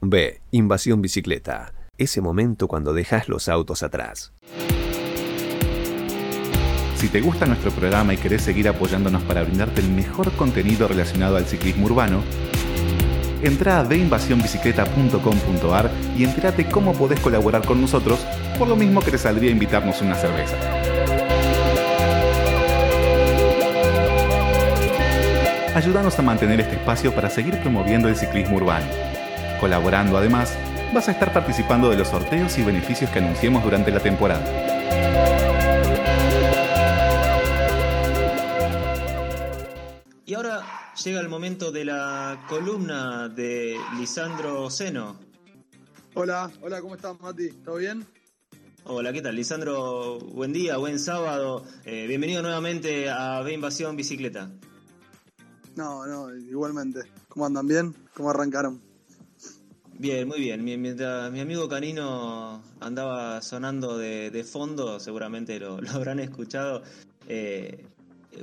B. Invasión bicicleta. Ese momento cuando dejas los autos atrás. Si te gusta nuestro programa y querés seguir apoyándonos para brindarte el mejor contenido relacionado al ciclismo urbano, entra a deinvasionbicicleta.com.ar y entérate cómo podés colaborar con nosotros, por lo mismo que te saldría invitarnos una cerveza. Ayúdanos a mantener este espacio para seguir promoviendo el ciclismo urbano. Colaborando además, vas a estar participando de los sorteos y beneficios que anunciemos durante la temporada. Y ahora llega el momento de la columna de Lisandro Seno. Hola, hola, ¿cómo estás, Mati? ¿Todo bien? Hola, ¿qué tal? Lisandro, buen día, buen sábado. Eh, bienvenido nuevamente a B Invasión Bicicleta. No, no, igualmente. ¿Cómo andan bien? ¿Cómo arrancaron? Bien, muy bien. Mientras mi amigo Canino andaba sonando de, fondo, seguramente lo, habrán escuchado eh,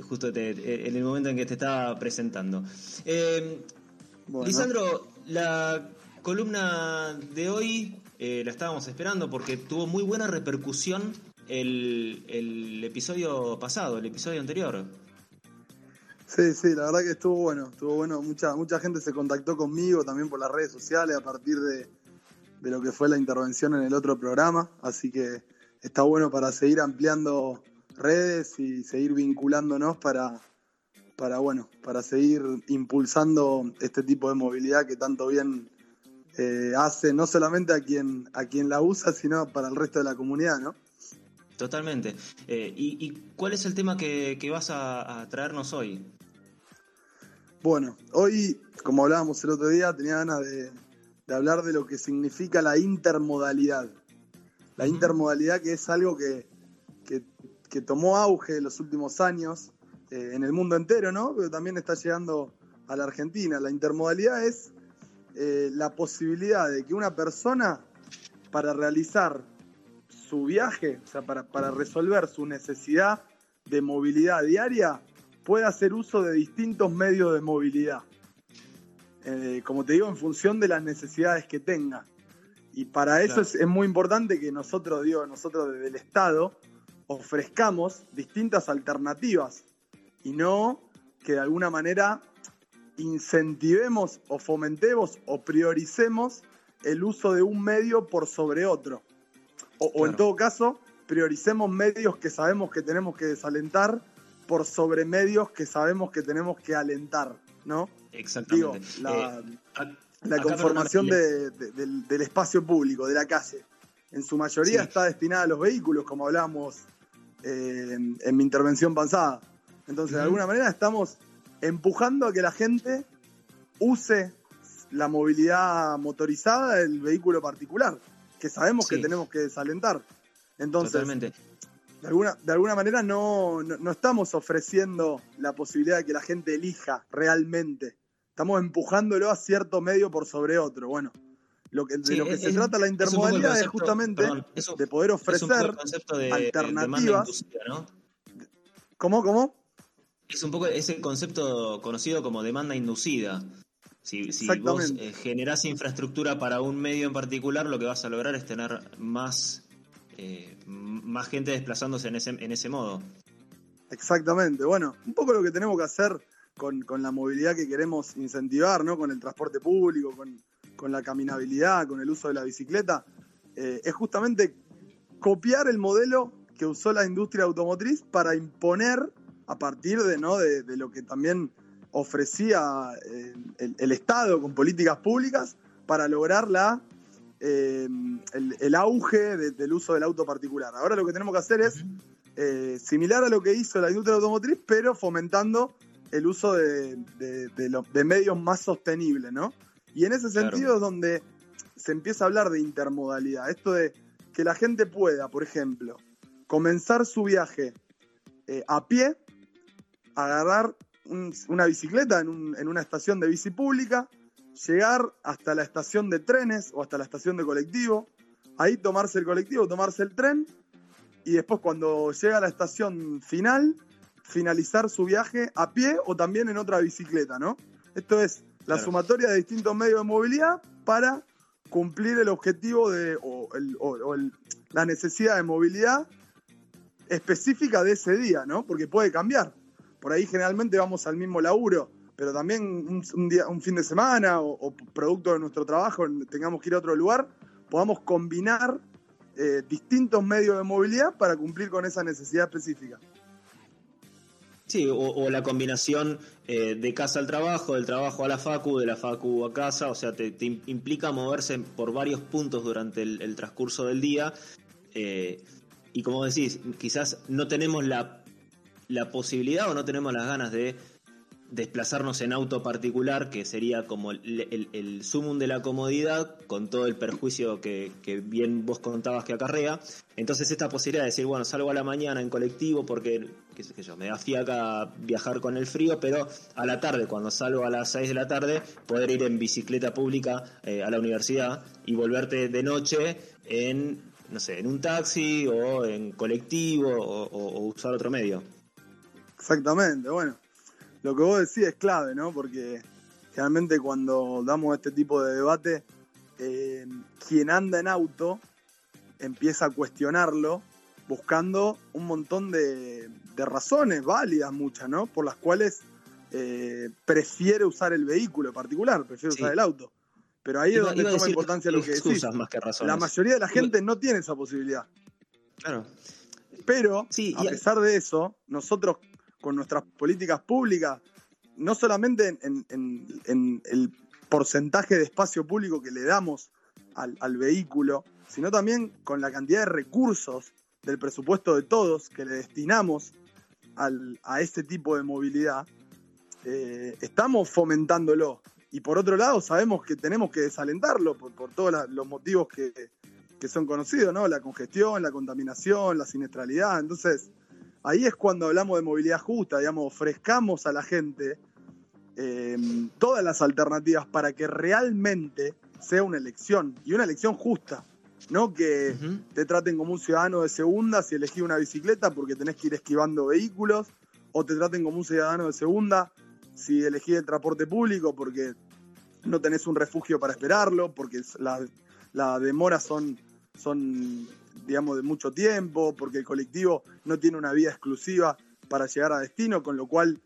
justo en el momento en que te estaba presentando. Eh, Lisandro, la columna de hoy eh, la estábamos esperando porque tuvo muy buena repercusión el, el episodio pasado, el episodio anterior. Sí, sí, la verdad que estuvo bueno, estuvo bueno. Mucha, mucha gente se contactó conmigo también por las redes sociales a partir de, lo que fue la intervención en el otro programa, así que está bueno para seguir ampliando redes y seguir vinculándonos para, para bueno, para seguir impulsando este tipo de movilidad que tanto bien eh, hace no solamente a quien, a quien la usa, sino para el resto de la comunidad, ¿no? Totalmente. Eh, y, cuál es el tema que, vas a, traernos hoy? Bueno, hoy, como hablábamos el otro día, tenía ganas de, hablar de lo que significa la intermodalidad. La intermodalidad que es algo que, tomó auge en los últimos años eh, en el mundo entero, ¿no? Pero también está llegando a la Argentina. La intermodalidad es eh, la posibilidad de que una persona, para realizar su viaje, o sea, para, para resolver su necesidad de movilidad diaria, puede hacer uso de distintos medios de movilidad. Eh, como te digo, en función de las necesidades que tenga. Y para eso es, muy importante que nosotros, digo, nosotros desde el Estado ofrezcamos distintas alternativas y no que de alguna manera incentivemos o fomentemos o prioricemos el uso de un medio por sobre otro. O, en todo caso, prioricemos medios que sabemos que tenemos que desalentar por sobre medios que sabemos que tenemos que alentar, ¿no? Exactamente. la, eh, conformación del, espacio público, de la calle, en su mayoría está destinada a los vehículos, como hablábamos eh, en, mi intervención pasada. Entonces, de alguna manera estamos empujando a que la gente use la movilidad motorizada del vehículo particular que sabemos que tenemos que desalentar. Entonces, De, alguna, de alguna manera no, estamos ofreciendo la posibilidad de que la gente elija realmente. Estamos empujándolo a cierto medio por sobre otro. Bueno, lo que, de lo que se trata la intermodalidad es, justamente de poder ofrecer alternativas. ¿Cómo? ¿Cómo? Es un poco ese concepto conocido como demanda inducida. Si, vos eh, generás infraestructura para un medio en particular, lo que vas a lograr es tener más, eh, más gente desplazándose en ese, en ese modo. Exactamente. Bueno, un poco lo que tenemos que hacer con, la movilidad que queremos incentivar, ¿no? Con el transporte público, con, la caminabilidad, con el uso de la bicicleta, eh, es justamente copiar el modelo que usó la industria automotriz para imponer a partir de, ¿no? de, lo que también ofrecía eh, el, Estado con políticas públicas para lograr la, eh, el, auge del uso del auto particular. Ahora lo que tenemos que hacer es eh, similar a lo que hizo la industria automotriz, pero fomentando el uso de, medios más sostenibles, ¿no? Y en ese sentido es donde se empieza a hablar de intermodalidad. Esto de que la gente pueda, por ejemplo, comenzar su viaje a pie, agarrar una bicicleta en, una estación de bici pública, llegar hasta la estación de trenes o hasta la estación de colectivo, ahí tomarse el colectivo, tomarse el tren y después cuando llega a la estación final, finalizar su viaje a pie o también en otra bicicleta, ¿no? Esto es la sumatoria de distintos medios de movilidad para cumplir el objetivo de, o, el- o- o el- la necesidad de movilidad específica de ese día, ¿no? Porque puede cambiar. Por ahí generalmente vamos al mismo laburo, pero también un, día, un fin de semana o, producto de nuestro trabajo tengamos que ir a otro lugar, podamos combinar eh, distintos medios de movilidad para cumplir con esa necesidad específica. Sí, o, la combinación eh, de casa al trabajo, del trabajo a la facu, de la facu a casa, o sea, te, te im- implica moverse por varios puntos durante el, el transcurso del día. eh, y como decís, quizás no tenemos la, la posibilidad o no tenemos las ganas de desplazarnos en auto particular, que sería como el, el, sumum de la comodidad, con todo el perjuicio que, bien vos contabas que acarrea. Entonces esta posibilidad de decir, bueno, salgo a la mañana en colectivo porque, qué sé yo, me da fiaca viajar con el frío, pero a la tarde, cuando salgo a las 6 de la tarde, poder ir en bicicleta pública eh, a la universidad y volverte de noche en, no sé, en un taxi o en colectivo o usar otro medio. Exactamente, bueno. Lo que vos decís es clave, ¿no? Porque generalmente cuando damos este tipo de debate, eh, quien anda en auto empieza a cuestionarlo buscando un montón de, de razones válidas, muchas, ¿no? Por las cuales eh, prefiere usar el vehículo en particular, prefiere Sí. usar el auto. Pero ahí es donde toma importancia lo que decís. excusas más que razones. La mayoría de la gente no tiene esa posibilidad. Claro. Pero, Sí, a pesar de eso, nosotros con nuestras políticas públicas, no solamente en, el porcentaje de espacio público que le damos al, al vehículo, sino también con la cantidad de recursos del presupuesto de todos que le destinamos al- a este tipo de movilidad, eh, estamos fomentándolo. Y por otro lado, sabemos que tenemos que desalentarlo por, por todos los motivos que, que son conocidos, ¿no? La congestión, la contaminación, la siniestralidad. Entonces, ahí es cuando hablamos de movilidad justa, digamos, ofrezcamos a la gente eh, todas las alternativas para que realmente sea una elección y una elección justa. No que te traten como un ciudadano de segunda si elegís una bicicleta porque tenés que ir esquivando vehículos, o te traten como un ciudadano de segunda si elegís el transporte público porque no tenés un refugio para esperarlo, porque las las demoras son, son, digamos, de mucho tiempo, porque el colectivo no tiene una vía exclusiva para llegar a destino, con lo cual,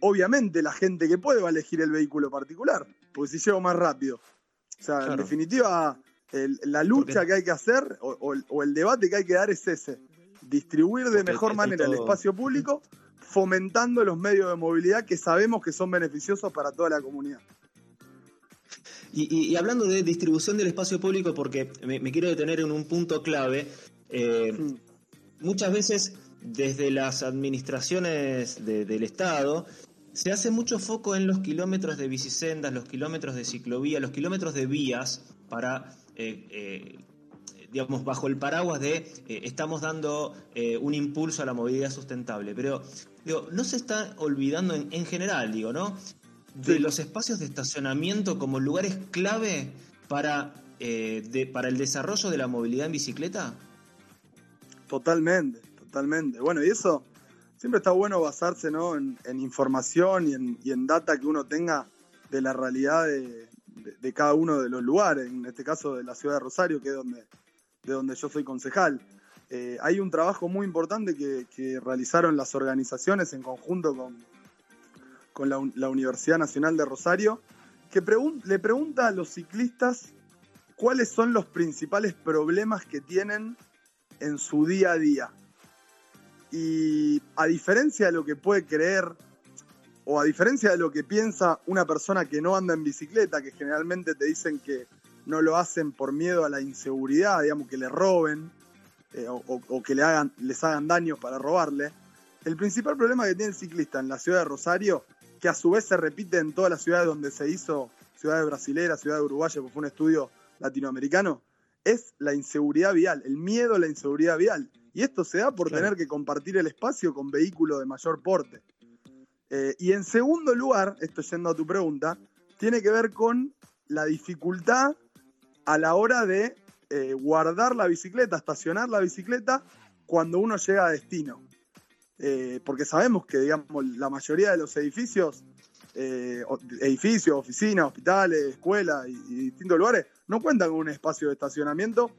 obviamente, la gente que puede va a elegir el vehículo particular, porque si llego más rápido. O sea, en Claro. definitiva, el- la lucha que hay que hacer, o, o el- o el debate que hay que dar es ese, distribuir de Porque mejor el- manera el esto- espacio público, fomentando los medios de movilidad que sabemos que son beneficiosos para toda la comunidad. Y, y- y hablando de distribución del espacio público, porque me, me quiero detener en un punto clave, eh, muchas veces desde las administraciones de- del Estado se hace mucho foco en los kilómetros de bicisendas, los kilómetros de ciclovía, los kilómetros de vías para, eh, eh, digamos, bajo el paraguas de eh, estamos dando un impulso a la movilidad sustentable. Pero digo, no se está olvidando en, en general, digo, ¿no? De los espacios de estacionamiento como lugares clave para, eh, de- para el desarrollo de la movilidad en bicicleta. Totalmente, totalmente. Bueno, y eso siempre está bueno basarse ¿no? en, en información y en, y en data que uno tenga de la realidad de, de- de cada uno de los lugares, en este caso de la ciudad de Rosario, que es donde, de donde yo soy concejal. Eh, hay un trabajo muy importante que, que realizaron las organizaciones en conjunto con, con la, un- la Universidad Nacional de Rosario, que le pregunta a los ciclistas cuáles son los principales problemas que tienen en su día a día. Y a diferencia de lo que puede creer, o a diferencia de lo que piensa una persona que no anda en bicicleta, que generalmente te dicen que no lo hacen por miedo a la inseguridad, digamos, que le roben, eh, o, o- que le hagan, les hagan daño para robarle, el principal problema que tiene el ciclista en la ciudad de Rosario, que a su vez se repite en todas las ciudades donde se hizo, ciudades brasileras, ciudades uruguayas, porque fue un estudio latinoamericano, es la inseguridad vial, el miedo a la inseguridad vial. Y esto se da por Claro. tener que compartir el espacio con vehículos de mayor porte. Eh, y en segundo lugar, esto yendo a tu pregunta, tiene que ver con la dificultad a la hora de eh, guardar la bicicleta, estacionar la bicicleta cuando uno llega a destino. Eh, porque sabemos que, digamos, la mayoría de los edificios eh, edificios, oficinas, hospitales, escuelas y, distintos lugares no cuentan con un espacio de estacionamiento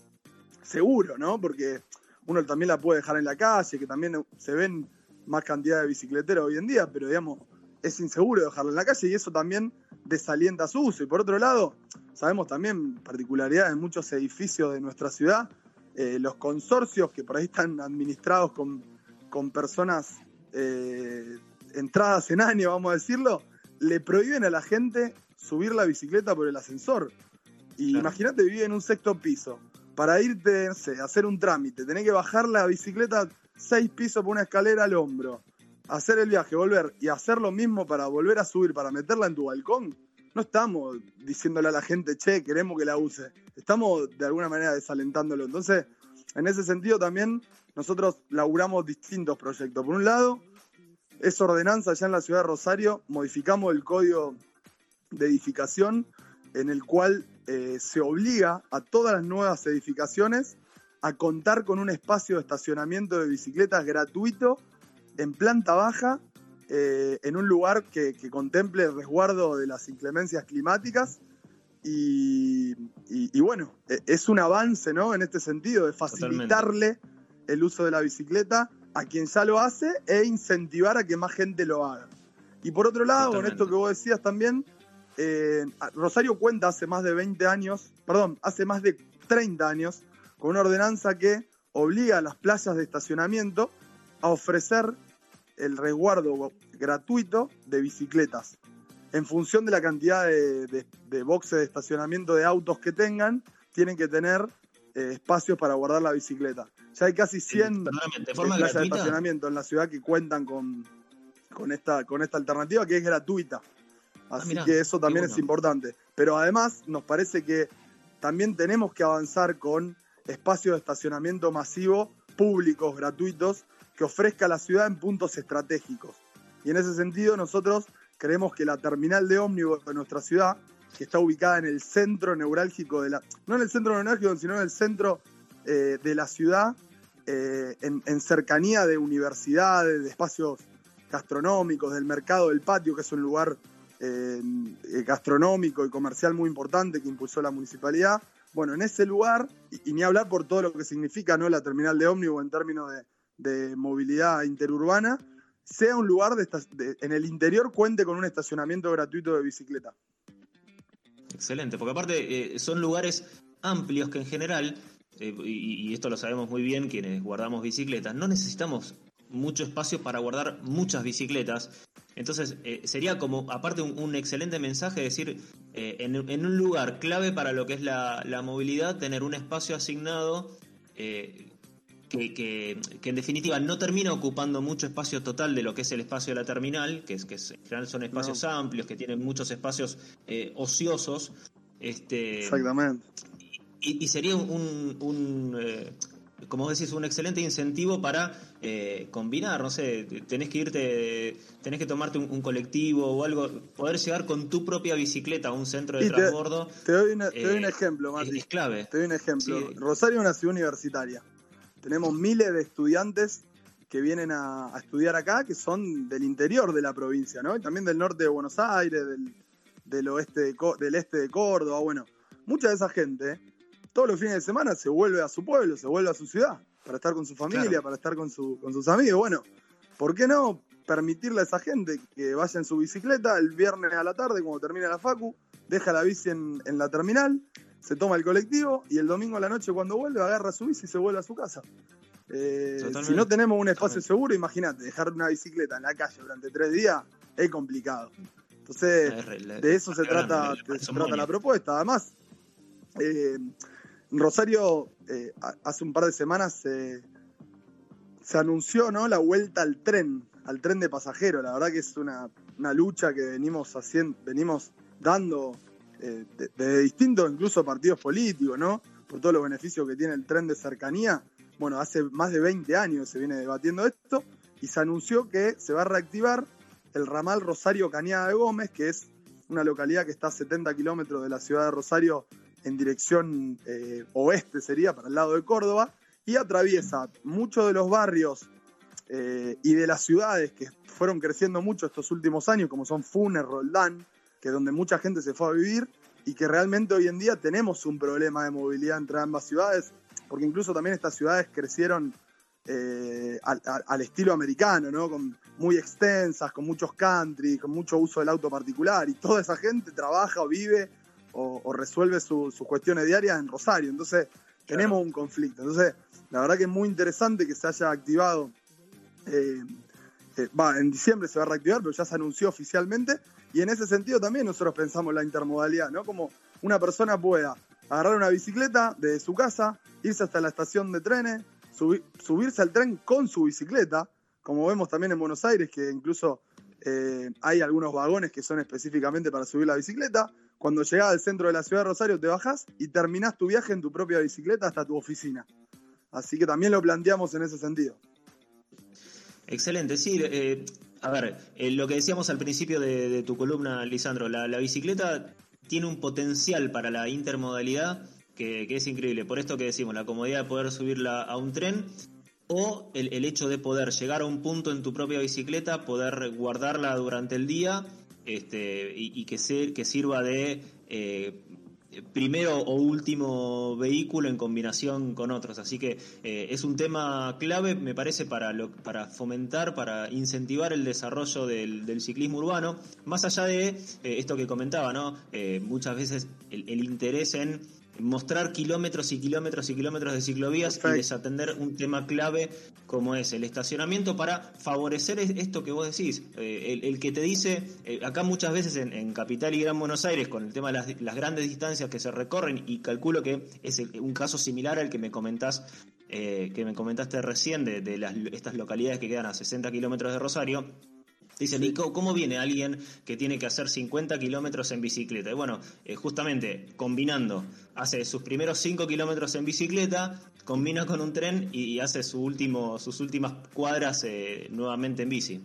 seguro, ¿no? Porque uno también la puede dejar en la calle, que también se ven más cantidad de bicicleteros hoy en día, pero digamos, es inseguro dejarlo en la calle y eso también desalienta su uso. Y por otro lado, sabemos también particularidades en muchos edificios de nuestra ciudad, eh, los consorcios que por ahí están administrados con, con personas eh, entradas en año, vamos a decirlo, le prohíben a la gente subir la bicicleta por el ascensor. Y imagínate vivir en un sexto piso. Para irte, a hacer un trámite, tenés que bajar la bicicleta seis pisos por una escalera al hombro, hacer el viaje, volver y hacer lo mismo para volver a subir, para meterla en tu balcón. No estamos diciéndole a la gente, che, queremos que la use. Estamos de alguna manera desalentándolo. Entonces, en ese sentido también nosotros laburamos distintos proyectos. Por un lado, es ordenanza ya en la ciudad de Rosario, modificamos el código de edificación en el cual eh, se obliga a todas las nuevas edificaciones a contar con un espacio de estacionamiento de bicicletas gratuito en planta baja, eh, en un lugar que, contemple el resguardo de las inclemencias climáticas. Y, bueno, e, es un avance ¿no? en este sentido, de facilitarle el uso de la bicicleta a quien ya lo hace e incentivar a que más gente lo haga. Y por otro lado, con esto que vos decías también, eh, Rosario cuenta hace más de 20 años, perdón, hace más de 30 años, con una ordenanza que obliga a las plazas de estacionamiento a ofrecer el resguardo gratuito de bicicletas. En función de la cantidad de, boxes de estacionamiento de autos que tengan, tienen que tener eh, espacios para guardar la bicicleta. Ya hay casi 100 plazas de estacionamiento en la ciudad que cuentan con, con, esta, con esta alternativa que es gratuita. Ah, Así que eso también es importante. Pero además nos parece que también tenemos que avanzar con espacios de estacionamiento masivo, públicos, gratuitos, que ofrezca la ciudad en puntos estratégicos. Y en ese sentido nosotros creemos que la terminal de ómnibus de nuestra ciudad, que está ubicada en el centro neurálgico de la, no en el centro neurálgico, sino en el centro eh, de la ciudad, eh, en, cercanía de universidades, de espacios gastronómicos, del mercado del patio, que es un lugar eh, gastronómico y comercial muy importante que impulsó la municipalidad. Bueno, en ese lugar, y, ni hablar por todo lo que significa ¿no? la terminal de ómnibus en términos de, movilidad interurbana, sea un lugar de, en el interior cuente con un estacionamiento gratuito de bicicleta. Excelente, porque aparte son lugares amplios que en general eh, y, esto lo sabemos muy bien quienes guardamos bicicletas, no necesitamos mucho espacio para guardar muchas bicicletas. Entonces, eh, sería como, aparte, un, excelente mensaje decir, eh, en, un lugar clave para lo que es la, movilidad, tener un espacio asignado que, en definitiva no termina ocupando mucho espacio total de lo que es el espacio de la terminal, que, es, que en general son espacios amplios, que tienen muchos espacios ociosos. Este, Exactamente. Y, sería un, un eh, como decís, un excelente incentivo para eh, combinar, no sé, tenés que irte, tenés que tomarte un, colectivo o algo, poder llegar con tu propia bicicleta a un centro de transbordo. Te, doy, un eh, ejemplo. Es, clave. Te doy un ejemplo. Rosario es una ciudad universitaria. Tenemos miles de estudiantes que vienen a, estudiar acá, que son del interior de la provincia, ¿no? Y también del norte de Buenos Aires, del, del oeste del este de Córdoba, bueno. Mucha de esa gente todos los fines de semana se vuelve a su pueblo, se vuelve a su ciudad, para estar con su familia, para estar con, su, con sus amigos. Bueno, ¿por qué no permitirle a esa gente que vaya en su bicicleta el viernes a la tarde, cuando termina la facu, deja la bici en, la terminal, se toma el colectivo y el domingo a la noche cuando vuelve agarra su bici y se vuelve a su casa? Eh, si no tenemos un espacio seguro, imagínate, dejar una bicicleta en la calle durante tres días es complicado. Entonces, de eso se trata, se trata la propuesta. Además, eh, Rosario, eh, hace un par de semanas se anunció ¿no? la vuelta al tren, al tren de pasajeros. La verdad que es una, lucha que venimos haciendo, venimos dando eh, de, distintos incluso partidos políticos, ¿no? Por todos los beneficios que tiene el tren de cercanía. Bueno, hace más de 20 años se viene debatiendo esto y se anunció que se va a reactivar el ramal Rosario Cañada de Gómez, que es una localidad que está a 70 kilómetros de la ciudad de Rosario en dirección eh, oeste sería, para el lado de Córdoba, y atraviesa muchos de los barrios eh, y de las ciudades que fueron creciendo mucho estos últimos años, como son Funes, Roldán, que es donde mucha gente se fue a vivir y que realmente hoy en día tenemos un problema de movilidad entre ambas ciudades, porque incluso también estas ciudades crecieron eh, al, estilo americano, ¿no? Con, muy extensas, con muchos country, con mucho uso del auto particular, y toda esa gente trabaja o vive o, resuelve sus cuestiones diarias en Rosario. Entonces, tenemos un conflicto. Entonces, la verdad que es muy interesante que se haya activado. Eh, eh, va, en diciembre se va a reactivar, pero ya se anunció oficialmente. Y en ese sentido también nosotros pensamos la intermodalidad, ¿no? Como una persona pueda agarrar una bicicleta desde su casa, irse hasta la estación de trenes, subirse al tren con su bicicleta, como vemos también en Buenos Aires, que incluso eh, hay algunos vagones que son específicamente para subir la bicicleta. Cuando llegás al centro de la ciudad de Rosario te bajás y terminás tu viaje en tu propia bicicleta hasta tu oficina. Así que también lo planteamos en ese sentido. Excelente, sí. Eh, a ver, eh, lo que decíamos al principio de, tu columna, Lisandro, la, bicicleta tiene un potencial para la intermodalidad que, es increíble. Por esto que decimos, la comodidad de poder subirla a un tren o el, hecho de poder llegar a un punto en tu propia bicicleta, poder guardarla durante el día este, y, que, que sirva de eh, primero o último vehículo en combinación con otros. Así que eh, es un tema clave, me parece, para, para fomentar, para incentivar el desarrollo del, ciclismo urbano, más allá de eh, esto que comentaba, ¿no? muchas veces el interés en mostrar kilómetros y kilómetros y kilómetros de ciclovías y desatender un tema clave como es el estacionamiento para favorecer esto que vos decís. Eh, el, que te dice, eh, acá muchas veces en, Capital y Gran Buenos Aires, con el tema de las, grandes distancias que se recorren, y calculo que es un caso similar al que me comentás, eh, que me comentaste recién de, de las, estas localidades que quedan a 60 kilómetros de Rosario, Dicen, ¿y cómo viene alguien que tiene que hacer 50 kilómetros en bicicleta? Y bueno, eh, justamente combinando, hace sus primeros 5 kilómetros en bicicleta, combina con un tren y, hace su último, sus últimas cuadras eh, nuevamente en bici.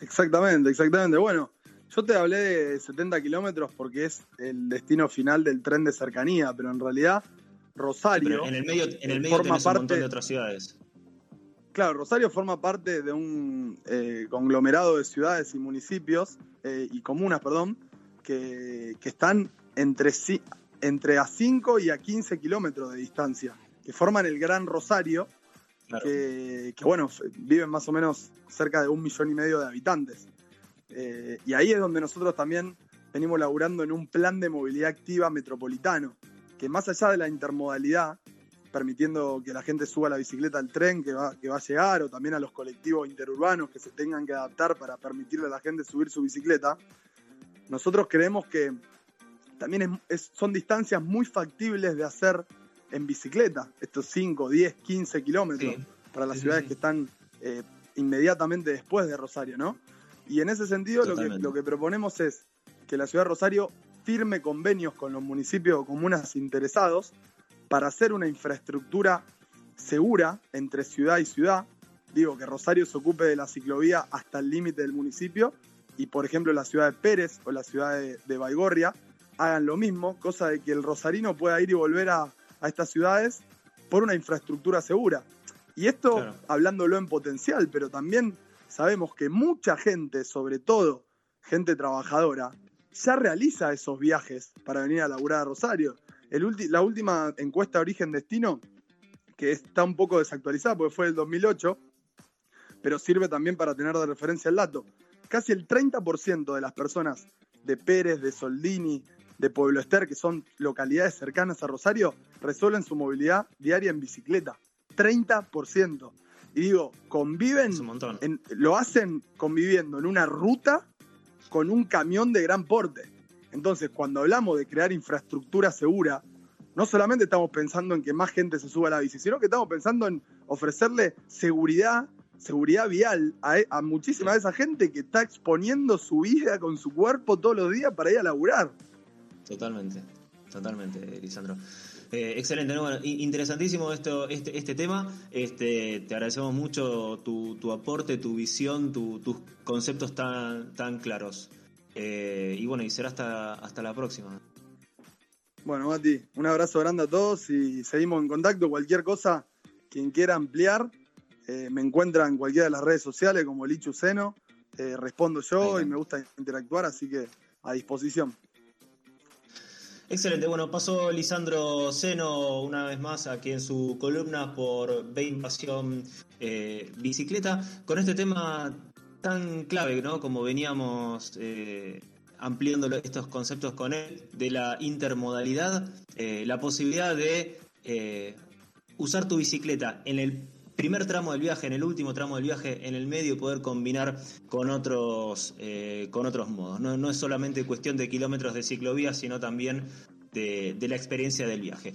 Exactamente, exactamente. Bueno, yo te hablé de 70 kilómetros porque es el destino final del tren de cercanía, pero en realidad Rosario. en el medio, en el medio forma parte, un montón de otras ciudades. Claro, Rosario forma parte de un eh, conglomerado de ciudades y municipios eh, y comunas, perdón, que, están entre, entre a 5 y a 15 kilómetros de distancia, que forman el Gran Rosario, que, bueno, viven más o menos cerca de un millón y medio de habitantes. Eh, y ahí es donde nosotros también venimos laburando en un plan de movilidad activa metropolitano, que más allá de la intermodalidad, permitiendo que la gente suba la bicicleta al tren que va, que va a llegar o también a los colectivos interurbanos que se tengan que adaptar para permitirle a la gente subir su bicicleta. Nosotros creemos que también son distancias muy factibles de hacer en bicicleta, estos 5, 10, 15 kilómetros para las ciudades que están eh, inmediatamente después de Rosario, ¿no? Y en ese sentido lo que, lo que proponemos es que la ciudad de Rosario firme convenios con los municipios o comunas interesados para hacer una infraestructura segura entre ciudad y ciudad. Digo, que Rosario se ocupe de la ciclovía hasta el límite del municipio y, por ejemplo, la ciudad de Pérez o la ciudad de, Baigorria hagan lo mismo, cosa de que el rosarino pueda ir y volver a, estas ciudades por una infraestructura segura. Y esto hablándolo en potencial, pero también sabemos que mucha gente, sobre todo gente trabajadora, ya realiza esos viajes para venir a laburar a Rosario la última encuesta de origen-destino, que está un poco desactualizada porque fue del 2008, pero sirve también para tener de referencia el dato. Casi el 30% de las personas de Pérez, de Soldini, de Pueblo Ester, que son localidades cercanas a Rosario, resuelven su movilidad diaria en bicicleta. 30%. Y digo, conviven, lo hacen conviviendo en una ruta con un camión de gran porte. Entonces, cuando hablamos de crear infraestructura segura, no solamente estamos pensando en que más gente se suba a la bici, sino que estamos pensando en ofrecerle seguridad, seguridad vial a, muchísima de esa gente que está exponiendo su vida con su cuerpo todos los días para ir a laburar. Totalmente, totalmente, Lisandro. Eh, excelente, bueno, interesantísimo esto, este, este tema. Este, te agradecemos mucho tu, aporte, tu visión, tus conceptos tan, tan claros. Eh, y bueno, y será hasta, hasta la próxima. Bueno, Mati, un abrazo grande a todos y seguimos en contacto. Cualquier cosa, quien quiera ampliar, eh, me encuentra en cualquiera de las redes sociales como Lichu Seno. Eh, respondo yo y me gusta interactuar, así que a disposición. Excelente, bueno, pasó Lisandro Seno una vez más aquí en su columna por B Invasión eh, Bicicleta, con este tema tan clave, ¿no? Como veníamos eh, ampliando estos conceptos con él, de la intermodalidad, eh, la posibilidad de usar tu bicicleta en el primer tramo del viaje, en el último tramo del viaje, en el medio poder combinar con otros, eh, con otros modos. No, es solamente cuestión de kilómetros de ciclovía, sino también de, la experiencia del viaje.